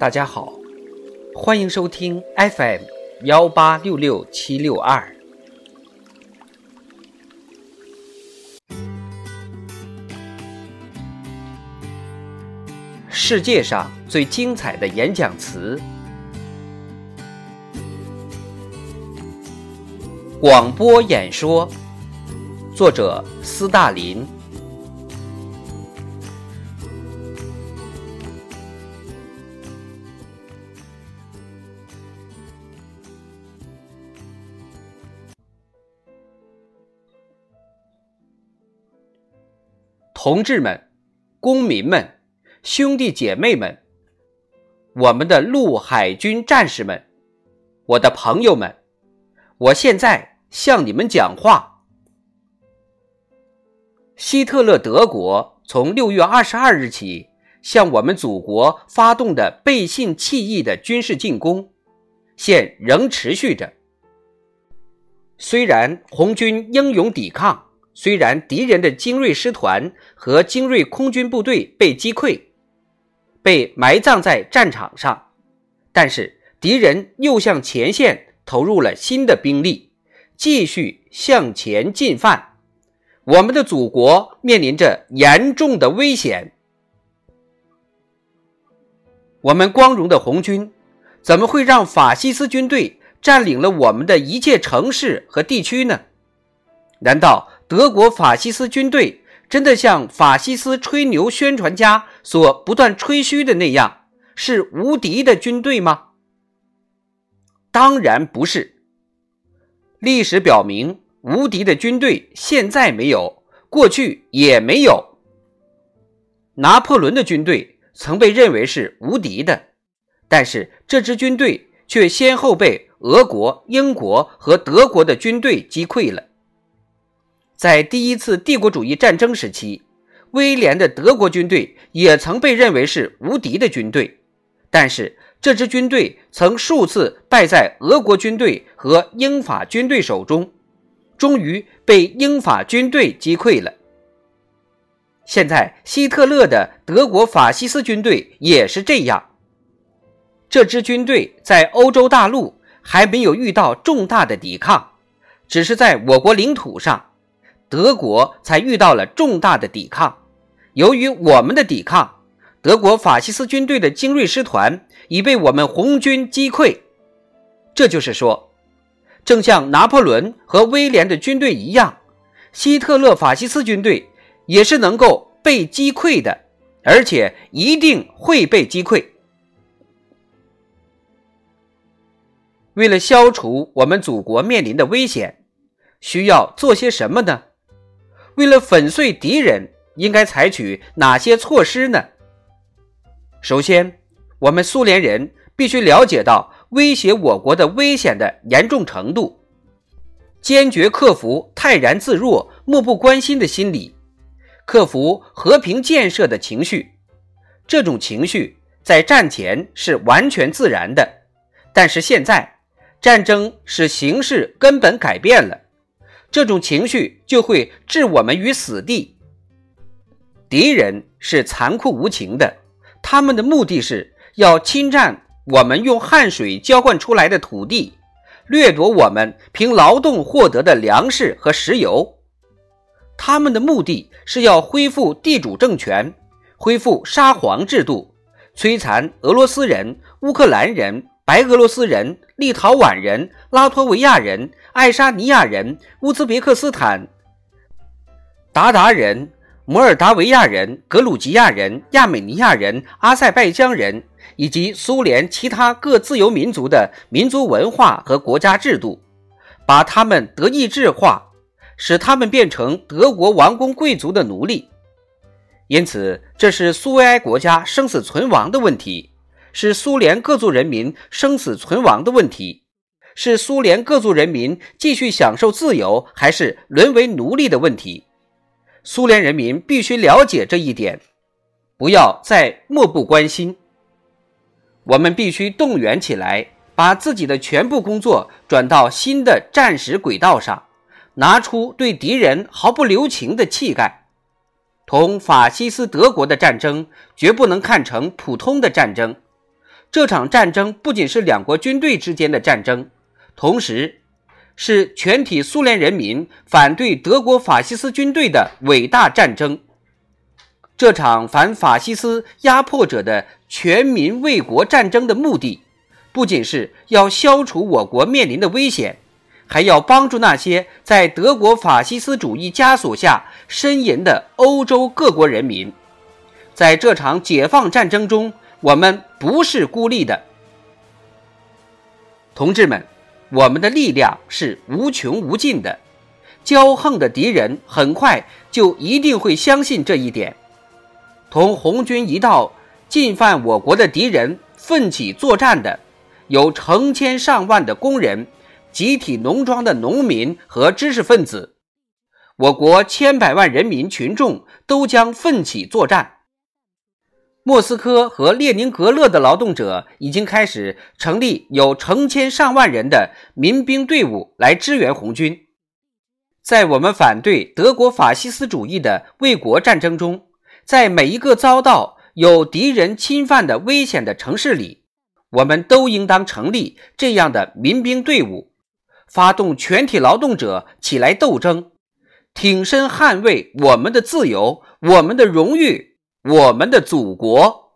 大家好，欢迎收听 FM 幺八六六七六二。世界上最精彩的演讲词，广播演说，作者斯大林。同志们，公民们。兄弟姐妹们，我们的陆海军战士们，我的朋友们，我现在向你们讲话。希特勒德国从六月二十二日起向我们祖国发动的背信弃义的军事进攻，现仍持续着。虽然红军英勇抵抗，虽然敌人的精锐师团和精锐空军部队被击溃。被埋葬在战场上，但是敌人又向前线投入了新的兵力，继续向前进犯。我们的祖国面临着严重的危险。我们光荣的红军怎么会让法西斯军队占领了我们的一切城市和地区呢？难道德国法西斯军队？真的像法西斯吹牛宣传家所不断吹嘘的那样，是无敌的军队吗？当然不是。历史表明，无敌的军队现在没有，过去也没有。拿破仑的军队曾被认为是无敌的，但是这支军队却先后被俄国、英国和德国的军队击溃了。在第一次帝国主义战争时期，威廉的德国军队也曾被认为是无敌的军队，但是这支军队曾数次败在俄国军队和英法军队手中，终于被英法军队击溃了。现在，希特勒的德国法西斯军队也是这样。这支军队在欧洲大陆还没有遇到重大的抵抗，只是在我国领土上。德国才遇到了重大的抵抗，由于我们的抵抗，德国法西斯军队的精锐师团已被我们红军击溃。这就是说，正像拿破仑和威廉的军队一样，希特勒法西斯军队也是能够被击溃的，而且一定会被击溃。为了消除我们祖国面临的危险，需要做些什么呢？为了粉碎敌人，应该采取哪些措施呢？首先，我们苏联人必须了解到威胁我国的危险的严重程度，坚决克服泰然自若、漠不关心的心理，克服和平建设的情绪。这种情绪在战前是完全自然的，但是现在战争使形势根本改变了。这种情绪就会置我们于死地。敌人是残酷无情的，他们的目的是要侵占我们用汗水浇灌出来的土地，掠夺我们凭劳动获得的粮食和石油。他们的目的是要恢复地主政权，恢复沙皇制度，摧残俄罗斯人、乌克兰人。白俄罗斯人、立陶宛人、拉脱维亚人、爱沙尼亚人、乌兹别克斯坦、鞑靼人、摩尔达维亚人、格鲁吉亚人、亚美尼亚人、阿塞拜疆人以及苏联其他各自由民族的民族文化和国家制度，把他们德意志化，使他们变成德国王公贵族的奴隶。因此，这是苏维埃国家生死存亡的问题。是苏联各族人民生死存亡的问题，是苏联各族人民继续享受自由还是沦为奴隶的问题。苏联人民必须了解这一点，不要再漠不关心。我们必须动员起来，把自己的全部工作转到新的战时轨道上，拿出对敌人毫不留情的气概。同法西斯德国的战争绝不能看成普通的战争。这场战争不仅是两国军队之间的战争，同时是全体苏联人民反对德国法西斯军队的伟大战争。这场反法西斯压迫者的全民卫国战争的目的，不仅是要消除我国面临的危险，还要帮助那些在德国法西斯主义枷锁下呻吟的欧洲各国人民。在这场解放战争中，我们不是孤立的，同志们，我们的力量是无穷无尽的。骄横的敌人很快就一定会相信这一点。同红军一道进犯我国的敌人奋起作战的，有成千上万的工人、集体农庄的农民和知识分子，我国千百万人民群众都将奋起作战。莫斯科和列宁格勒的劳动者已经开始成立有成千上万人的民兵队伍来支援红军。在我们反对德国法西斯主义的卫国战争中。在每一个遭到有敌人侵犯的危险的城市里，我们都应当成立这样的民兵队伍，发动全体劳动者起来斗争，挺身捍卫我们的自由、我们的荣誉、我们的祖国。